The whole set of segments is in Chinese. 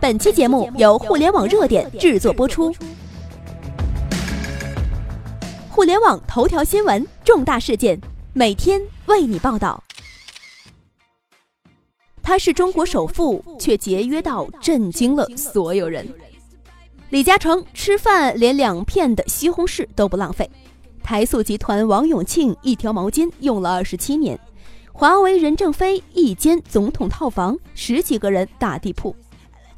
本期节目由互联网热点制作播出。互联网头条新闻，重大事件，每天为你报道。他是中国首富，却节约到震惊了所有人。李嘉诚吃饭连两片的西红柿都不浪费。台塑集团王永庆一条毛巾用了二十七年。华为任正非一间总统套房，十几个人打地铺。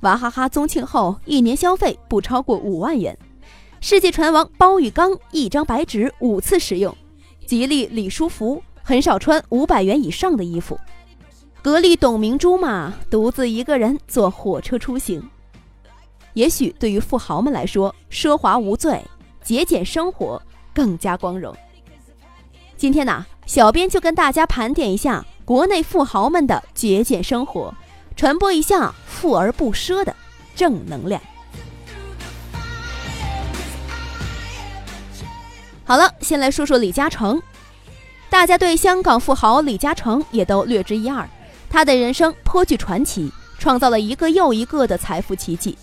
娃哈哈宗庆后一年消费不超过五万元。世界船王包玉刚一张白纸五次使用。吉利李书福很少穿五百元以上的衣服。格力董明珠嘛，独自一个人坐火车出行。也许对于富豪们来说，奢华无罪，节俭生活更加光荣。今天呢，小编就跟大家盘点一下国内富豪们的节俭生活，传播一下富而不奢的正能量。好了，先来说说李嘉诚。大家对香港富豪李嘉诚也都略知一二，他的人生颇具传奇，创造了一个又一个的财富奇迹。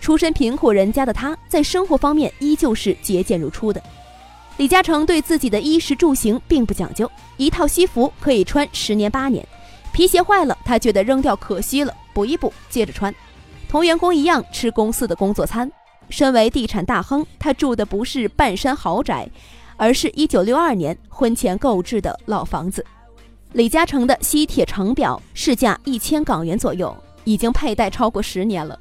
出身贫苦人家的他，在生活方面依旧是节俭如初的。李嘉诚对自己的衣食住行并不讲究，一套西服可以穿十年八年，皮鞋坏了他觉得扔掉可惜了，补一补接着穿。同员工一样吃公司的工作餐。身为地产大亨，他住的不是半山豪宅，而是一九六二年婚前购置的老房子。李嘉诚的西铁城表市价一千港元左右，已经佩戴超过十年了。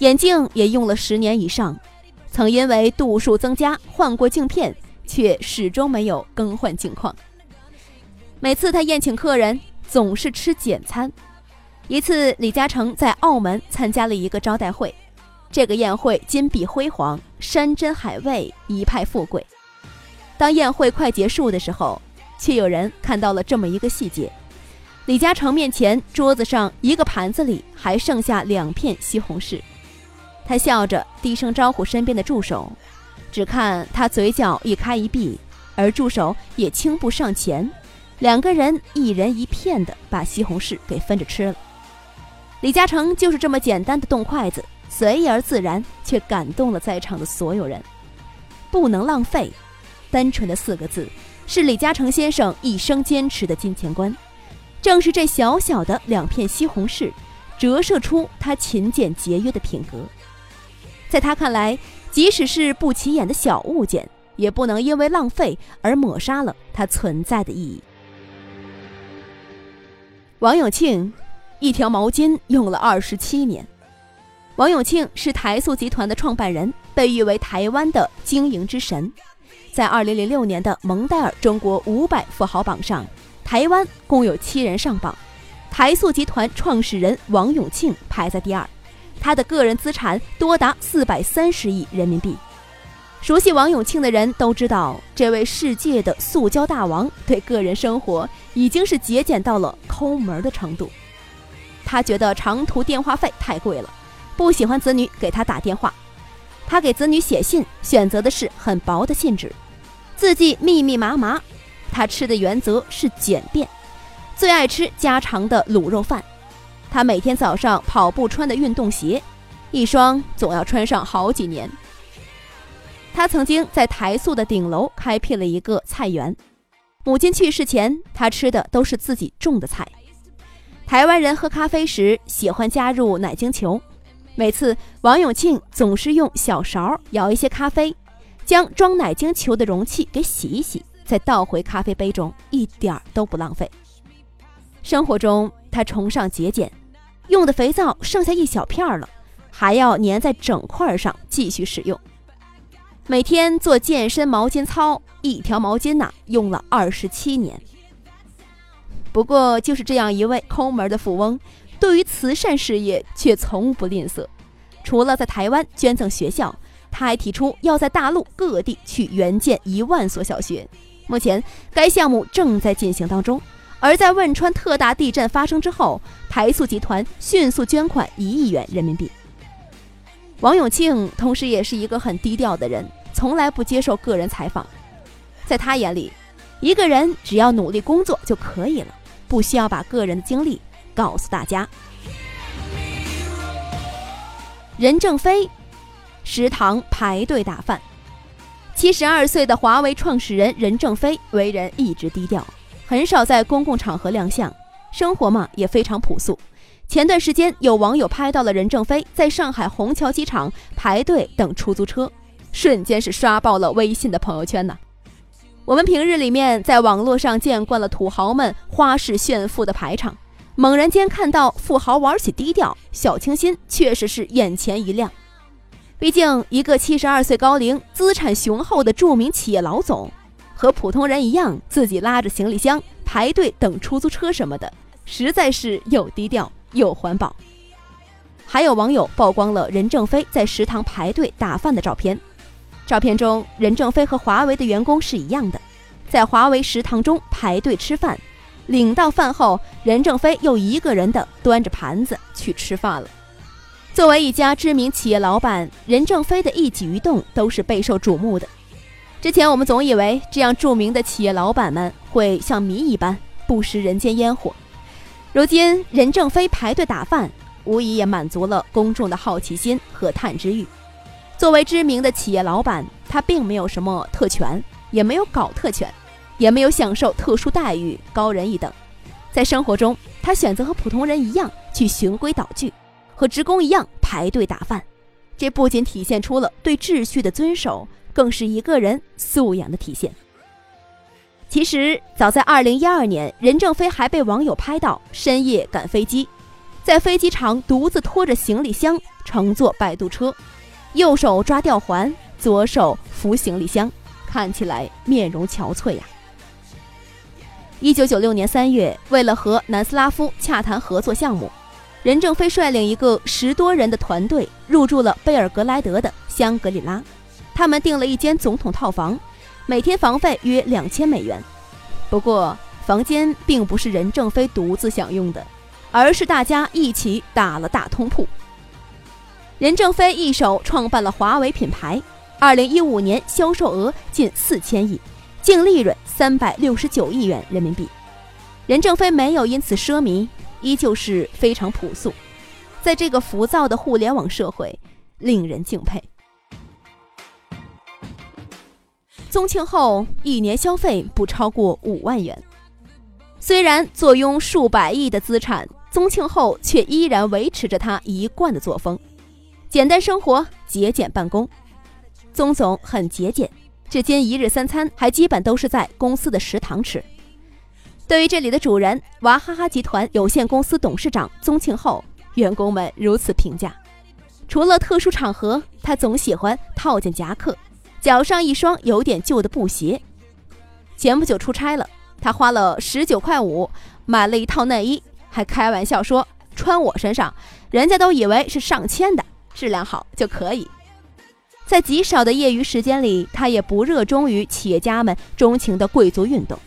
眼镜也用了十年以上，曾因为度数增加换过镜片，却始终没有更换镜框。每次他宴请客人，总是吃简餐。一次，李嘉诚在澳门参加了一个招待会，这个宴会金碧辉煌，山珍海味，一派富贵。当宴会快结束的时候，却有人看到了这么一个细节：李嘉诚面前桌子上一个盘子里还剩下两片西红柿。他笑着低声招呼身边的助手，只看他嘴角一开一闭，而助手也轻步上前，两个人一人一片的把西红柿给分着吃了。李嘉诚就是这么简单的动筷子，随意而自然，却感动了在场的所有人。不能浪费，单纯的四个字，是李嘉诚先生一生坚持的金钱观。正是这小小的两片西红柿，折射出他勤俭节约的品格。在他看来，即使是不起眼的小物件，也不能因为浪费而抹杀了它存在的意义。王永庆，一条毛巾用了二十七年。王永庆是台塑集团的创办人，被誉为台湾的经营之神。在二零零六年的蒙代尔中国五百富豪榜上，台湾共有七人上榜，台塑集团创始人王永庆排在第二。他的个人资产多达四百三十亿人民币。熟悉王永庆的人都知道，这位世界的塑胶大王对个人生活已经是节俭到了抠门的程度。他觉得长途电话费太贵了，不喜欢子女给他打电话。他给子女写信，选择的是很薄的信纸，字迹密密麻麻。他吃的原则是简便，最爱吃家常的卤肉饭。他每天早上跑步穿的运动鞋，一双总要穿上好几年。他曾经在台塑的顶楼开辟了一个菜园。母亲去世前，他吃的都是自己种的菜。台湾人喝咖啡时喜欢加入奶精球，每次王永庆总是用小勺舀一些咖啡，将装奶精球的容器给洗一洗，再倒回咖啡杯中，一点儿都不浪费。生活中，他崇尚节俭。用的肥皂剩下一小片了，还要粘在整块上继续使用。每天做健身毛巾操，一条毛巾呐用了二十七年。不过就是这样一位抠门的富翁，对于慈善事业却从不吝啬。除了在台湾捐赠学校，他还提出要在大陆各地去援建一万所小学。目前该项目正在进行当中。而在汶川特大地震发生之后，台塑集团迅速捐款一亿元人民币。王永庆同时也是一个很低调的人，从来不接受个人采访。在他眼里，一个人只要努力工作就可以了，不需要把个人的经历告诉大家。任正非食堂排队打饭。七十二岁的华为创始人任正非为人一直低调，很少在公共场合亮相，生活嘛也非常朴素。前段时间有网友拍到了任正非在上海虹桥机场排队等出租车，瞬间是刷爆了微信的朋友圈呢。我们平日里面在网络上见惯了土豪们花式炫富的排场。猛然间看到富豪玩起低调、小清新，确实是眼前一亮。毕竟，一个七十二岁高龄、资产雄厚的著名企业老总，和普通人一样，自己拉着行李箱排队等出租车什么的，实在是又低调又环保。还有网友曝光了任正非在食堂排队打饭的照片，照片中任正非和华为的员工是一样的，在华为食堂中排队吃饭。领到饭后，任正非又一个人的端着盘子去吃饭了。作为一家知名企业老板，任正非的一举一动都是备受瞩目的。之前我们总以为这样著名的企业老板们会像谜一般不食人间烟火，如今任正非排队打饭，无疑也满足了公众的好奇心和探知欲。作为知名的企业老板，他并没有什么特权，也没有搞特权。也没有享受特殊待遇，高人一等。在生活中，他选择和普通人一样去循规蹈矩，和职工一样排队打饭。这不仅体现出了对秩序的遵守，更是一个人素养的体现。其实，早在2012年，任正非还被网友拍到深夜赶飞机，在飞机场独自拖着行李箱乘坐摆渡车，右手抓吊环，左手扶行李箱，看起来面容憔悴呀。一九九六年三月，为了和南斯拉夫洽谈合作项目，任正非率领一个十多人的团队入住了贝尔格莱德的香格里拉。他们订了一间总统套房，每天房费约两千美元。不过，房间并不是任正非独自享用的，而是大家一起打了大通铺。任正非一手创办了华为品牌，二零一五年销售额近四千亿。净利润三百六十九亿元人民币，任正非没有因此奢靡，依旧是非常朴素，在这个浮躁的互联网社会，令人敬佩。宗庆后一年消费不超过五万元，虽然坐拥数百亿的资产，宗庆后却依然维持着他一贯的作风，简单生活，节俭办公。宗总很节俭。至今一日三餐还基本都是在公司的食堂吃。对于这里的主人娃哈哈集团有限公司董事长宗庆后，员工们如此评价：除了特殊场合，他总喜欢套件夹克，脚上一双有点旧的布鞋。前不久出差了，他花了十九块五买了一套内衣，还开玩笑说穿我身上，人家都以为是上千的，质量好就可以。在极少的业余时间里，他也不热衷于企业家们钟情的贵族运动，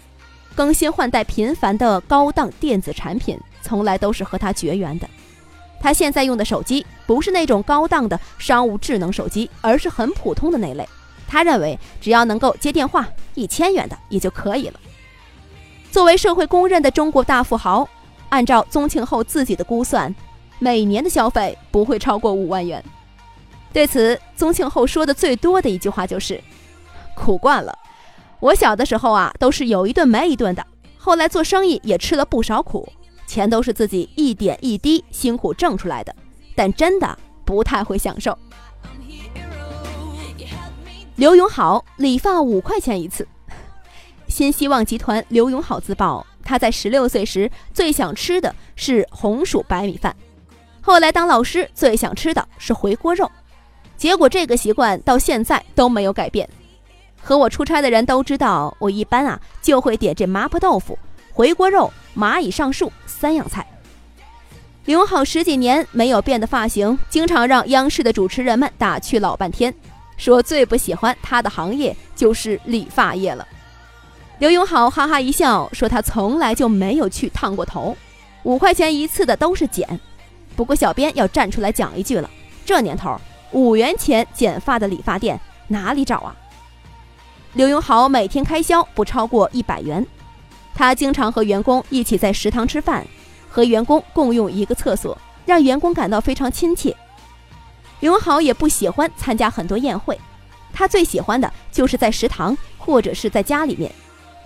更新换代频繁的高档电子产品，从来都是和他绝缘的。他现在用的手机不是那种高档的商务智能手机，而是很普通的那类。他认为，只要能够接电话，一千元的也就可以了。作为社会公认的中国大富豪，按照宗庆后自己的估算，每年的消费不会超过五万元。对此，宗庆后说的最多的一句话就是：“苦惯了，我小的时候啊，都是有一顿没一顿的。后来做生意也吃了不少苦，钱都是自己一点一滴辛苦挣出来的，但真的不太会享受。”刘永好理发五块钱一次。新希望集团刘永好自曝，他在十六岁时最想吃的是红薯白米饭，后来当老师最想吃的是回锅肉。结果这个习惯到现在都没有改变。和我出差的人都知道，我一般啊就会点这麻婆豆腐、回锅肉、蚂蚁上树三样菜。刘永好十几年没有变的发型，经常让央视的主持人们打趣老半天，说最不喜欢他的行业就是理发业了。刘永好哈哈一笑，说他从来就没有去烫过头，五块钱一次的都是剪。不过小编要站出来讲一句了，这年头。五元钱剪发的理发店哪里找啊？刘永好每天开销不超过一百元，他经常和员工一起在食堂吃饭，和员工共用一个厕所，让员工感到非常亲切。刘永好也不喜欢参加很多宴会，他最喜欢的就是在食堂或者是在家里面，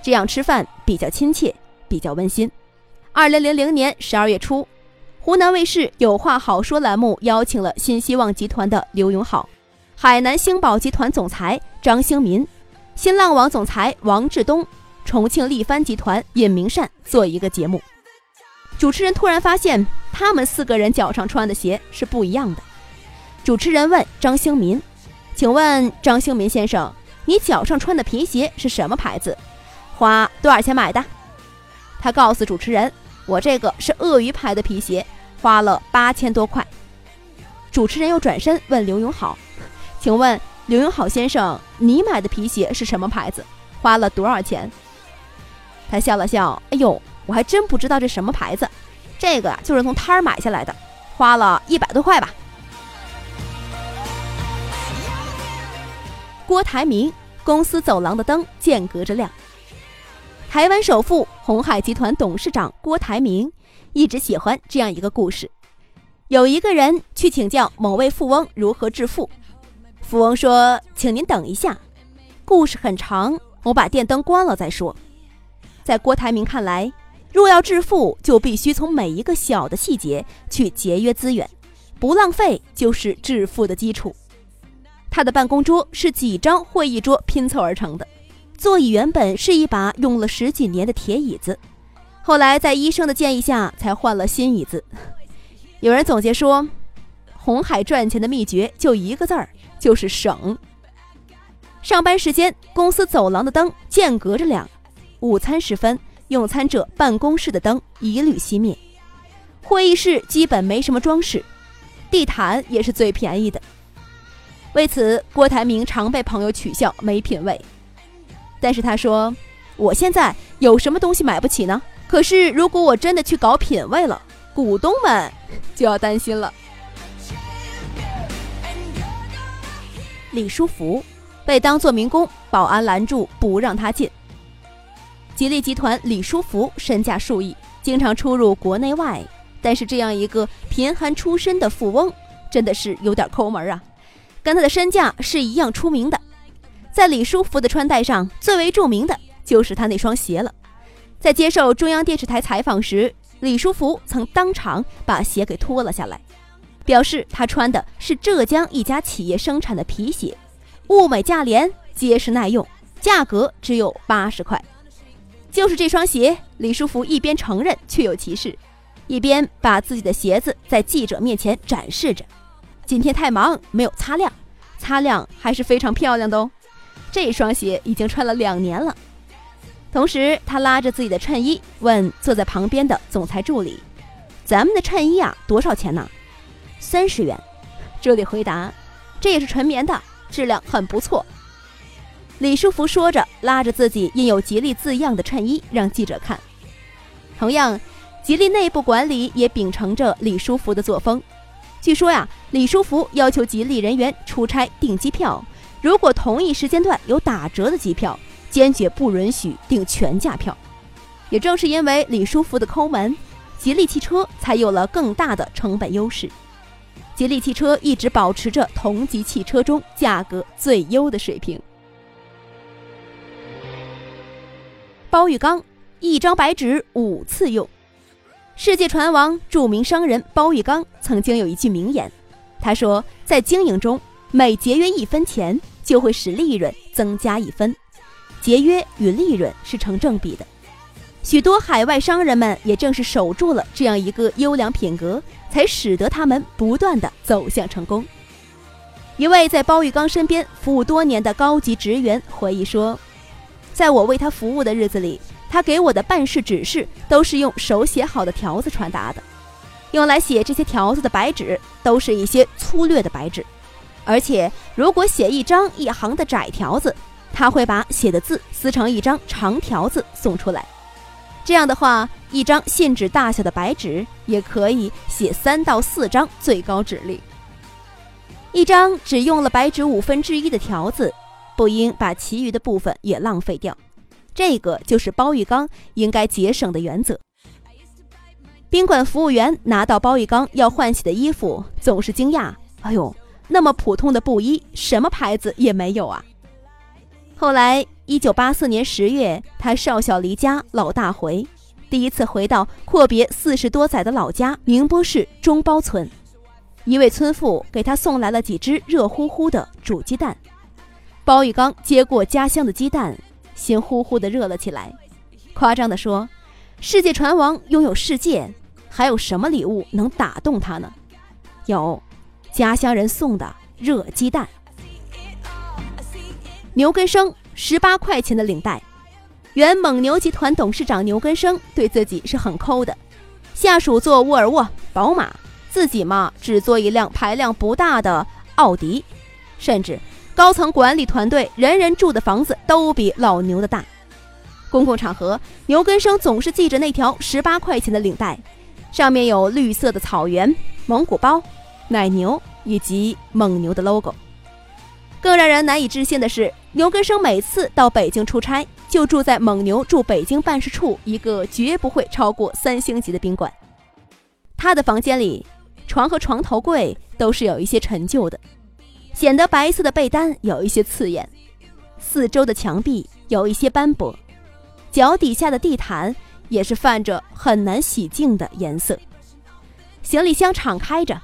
这样吃饭比较亲切，比较温馨。二零零零年十二月初，湖南卫视《有话好说》栏目邀请了新希望集团的刘永好、海南星宝集团总裁张兴民、新浪网总裁王志东、重庆力帆集团尹明善做一个节目。主持人突然发现，他们四个人脚上穿的鞋是不一样的。主持人问张兴民：“请问张兴民先生，你脚上穿的皮鞋是什么牌子？花多少钱买的？”他告诉主持人：“我这个是鳄鱼牌的皮鞋，花了八千多块。”主持人又转身问刘永好：“请问刘永好先生，你买的皮鞋是什么牌子？花了多少钱？”他笑了笑：“哎呦，我还真不知道这什么牌子，这个呀就是从摊儿买下来的，花了一百多块吧。”郭台铭公司走廊的灯间隔着亮。台湾首富、红海集团董事长郭台铭一直喜欢这样一个故事：有一个人去请教某位富翁如何致富，富翁说：“请您等一下，故事很长，我把电灯关了再说。”在郭台铭看来，若要致富，就必须从每一个小的细节去节约资源，不浪费就是致富的基础。他的办公桌是几张会议桌拼凑而成的，座椅原本是一把用了十几年的铁椅子，后来在医生的建议下才换了新椅子。有人总结说，红海赚钱的秘诀就一个字儿，就是省。上班时间，公司走廊的灯间隔着亮；午餐时分，用餐者办公室的灯一律熄灭。会议室基本没什么装饰，地毯也是最便宜的。为此，郭台铭常被朋友取笑没品位。但是他说：“我现在有什么东西买不起呢？可是如果我真的去搞品位了，股东们就要担心了。”李书福被当作民工，保安拦住不让他进。吉利集团李书福身价数亿，经常出入国内外，但是这样一个贫寒出身的富翁，真的是有点抠门啊。跟他的身价是一样出名的，在李书福的穿戴上最为著名的就是他那双鞋了。在接受中央电视台采访时，李书福曾当场把鞋给脱了下来，表示他穿的是浙江一家企业生产的皮鞋，物美价廉，结实耐用，价格只有八十块。就是这双鞋，李书福一边承认确有其事，一边把自己的鞋子在记者面前展示着。今天太忙，没有擦亮，擦亮还是非常漂亮的哦。这双鞋已经穿了两年了。同时，他拉着自己的衬衣，问坐在旁边的总裁助理：“咱们的衬衣啊，多少钱呢？”三十元。助理回答：“这也是纯棉的，质量很不错。”李书福说着，拉着自己印有吉利字样的衬衣让记者看。同样，吉利内部管理也秉承着李书福的作风。据说呀，李书福要求吉利人员出差订机票，如果同一时间段有打折的机票，坚决不允许订全价票。也正是因为李书福的抠门，吉利汽车才有了更大的成本优势。吉利汽车一直保持着同级汽车中价格最优的水平。包玉刚，一张白纸五次用。世界船王、著名商人包玉刚曾经有一句名言，他说：“在经营中，每节约一分钱，就会使利润增加一分，节约与利润是成正比的。”许多海外商人们也正是守住了这样一个优良品格，才使得他们不断的走向成功。一位在包玉刚身边服务多年的高级职员回忆说：“在我为他服务的日子里。”他给我的办事指示都是用手写好的条子传达的，用来写这些条子的白纸都是一些粗略的白纸，而且如果写一张一行的窄条子，他会把写的字撕成一张长条子送出来。这样的话，一张信纸大小的白纸也可以写三到四张最高指令。一张只用了白纸五分之一的条子，不应把其余的部分也浪费掉。这个就是包玉刚应该节省的原则。宾馆服务员拿到包玉刚要换洗的衣服，总是惊讶：“哎呦，那么普通的布衣，什么牌子也没有啊。后来，一九八四年十月，他少小离家，老大回，第一次回到阔别四十多载的老家宁波市中包村，一位村妇给他送来了几只热乎乎的煮鸡蛋。包玉刚接过家乡的鸡蛋，心呼呼的热了起来，夸张的说：“世界船王拥有世界，还有什么礼物能打动他呢？有，家乡人送的热鸡蛋。”牛根生十八块钱的领带，原蒙牛集团董事长牛根生对自己是很抠的，下属做沃尔沃、宝马，自己嘛只做一辆排量不大的奥迪，甚至高层管理团队人人住的房子都比老牛的大。公共场合，牛根生总是系着那条十八块钱的领带，上面有绿色的草原、蒙古包、奶牛以及蒙牛的 logo。更让人难以置信的是，牛根生每次到北京出差，就住在蒙牛驻北京办事处一个绝不会超过三星级的宾馆。他的房间里，床和床头柜都是有一些陈旧的，显得白色的被单有一些刺眼，四周的墙壁有一些斑驳，脚底下的地毯也是泛着很难洗净的颜色。行李箱敞开着，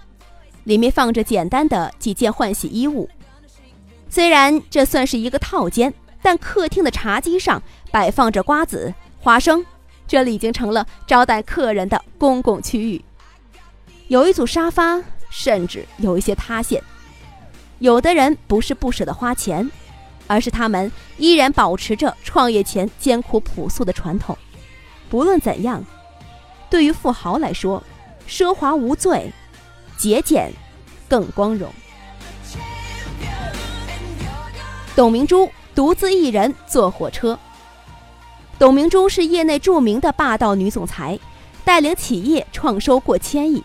里面放着简单的几件换洗衣物。虽然这算是一个套间，但客厅的茶几上摆放着瓜子、花生，这里已经成了招待客人的公共区域。有一组沙发，甚至有一些塌陷。有的人不是不舍得花钱，而是他们依然保持着创业前艰苦朴素的传统。不论怎样，对于富豪来说，奢华无罪，节俭更光荣。董明珠独自一人坐火车。董明珠是业内著名的霸道女总裁，带领企业创收过千亿。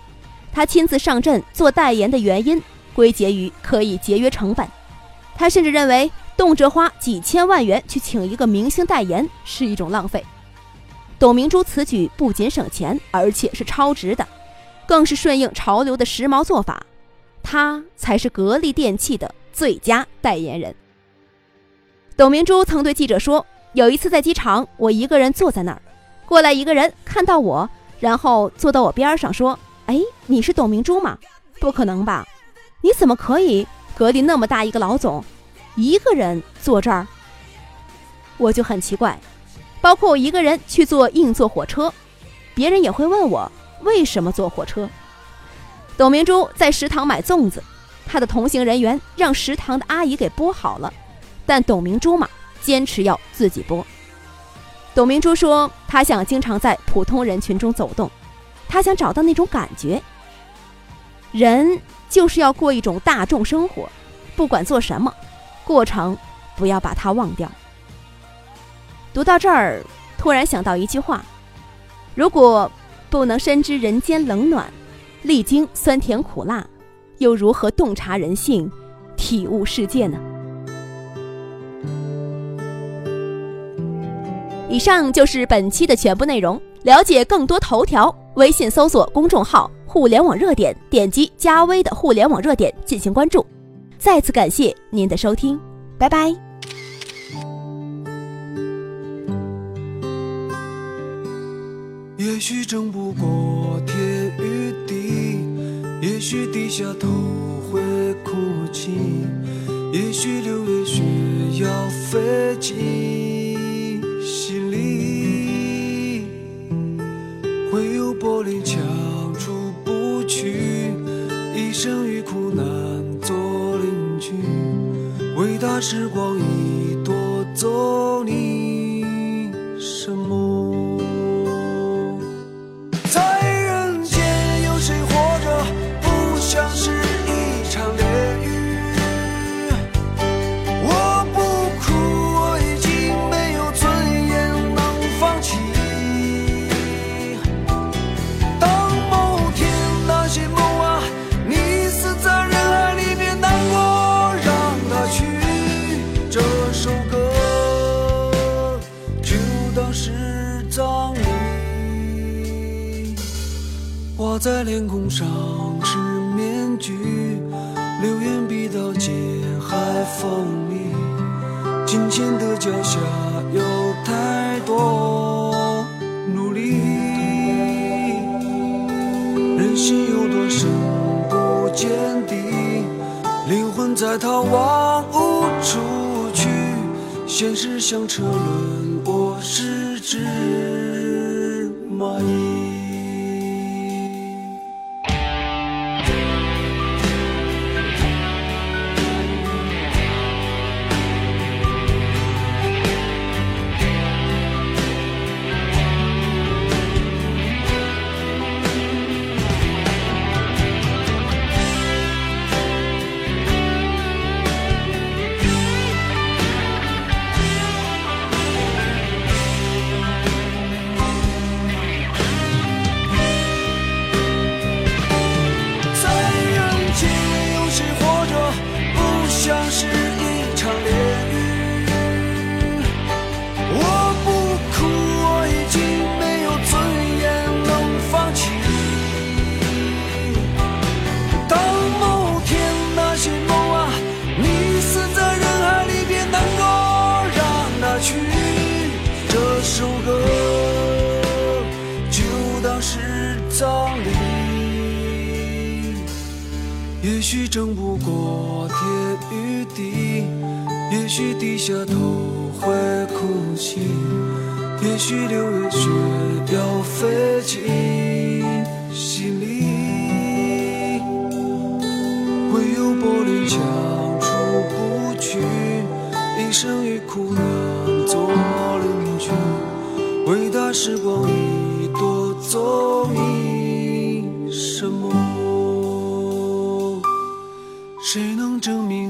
她亲自上阵做代言的原因，归结于可以节约成本。她甚至认为，动辄花几千万元去请一个明星代言是一种浪费。董明珠此举不仅省钱，而且是超值的，更是顺应潮流的时髦做法。他才是格力电器的最佳代言人。董明珠曾对记者说：“有一次在机场，我一个人坐在那儿，过来一个人看到我，然后坐到我边上说：‘哎，你是董明珠吗？’不可能吧？你怎么可以？格力那么大一个老总，一个人坐这儿？我就很奇怪。包括我一个人去坐硬座火车，别人也会问我为什么坐火车。董明珠在食堂买粽子，她的同行人员让食堂的阿姨给剥好了。”但董明珠嘛，坚持要自己剥。董明珠说：“她想经常在普通人群中走动，她想找到那种感觉。人就是要过一种大众生活，不管做什么，过程不要把它忘掉。”读到这儿，突然想到一句话：“如果不能深知人间冷暖，历经酸甜苦辣，又如何洞察人性，体悟世界呢？”以上就是本期的全部内容。了解更多头条，微信搜索公众号“互联网热点”，点击加微的“互联网热点”进行关注。再次感谢您的收听，拜拜。也许争不过天与地，也许低下头会哭泣，也许六月雪要飞进。心里会有玻璃墙出不去，一生与苦难做邻居。伟大时光已夺走你下有太多努力。人心有多深不见底，灵魂在逃亡无处去。现实像车轮，我是只蚂蚁。也许争不过天与地，也许低下头会哭泣，也许六月雪要飞进心里，唯有玻璃墙出不去，一生与苦难做邻居，伟大时光已夺走你证明